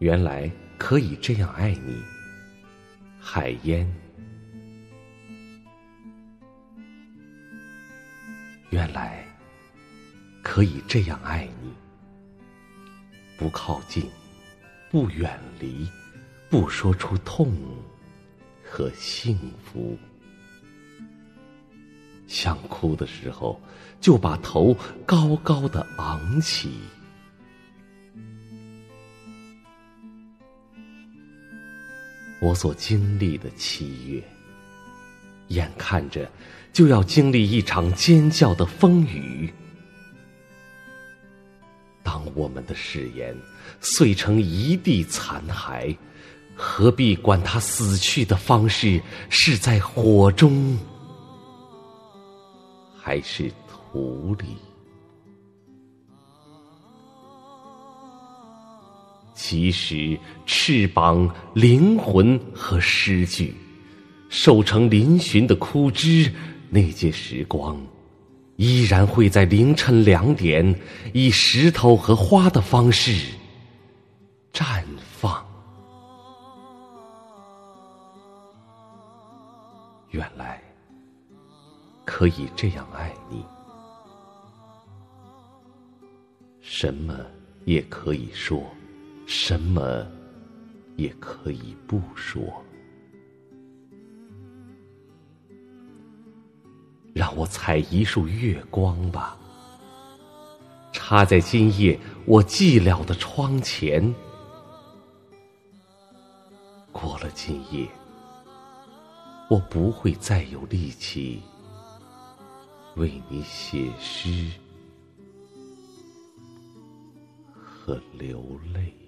原来可以这样爱你，海烟。原来可以这样爱你，不靠近，不远离，不说出痛和幸福。想哭的时候，就把头高高的昂起。我所经历的七月，眼看着就要经历一场尖叫的风雨。当我们的誓言碎成一地残骸，何必管他死去的方式是在火中，还是土里？即使，翅膀、灵魂和诗句，瘦成嶙峋的枯枝，那届时光，依然会在凌晨两点，以石头和花的方式绽放。原来可以这样爱你，什么也可以说。什么也可以不说，让我采一束月光吧，插在今夜我寂寥的窗前。过了今夜，我不会再有力气为你写诗和流泪。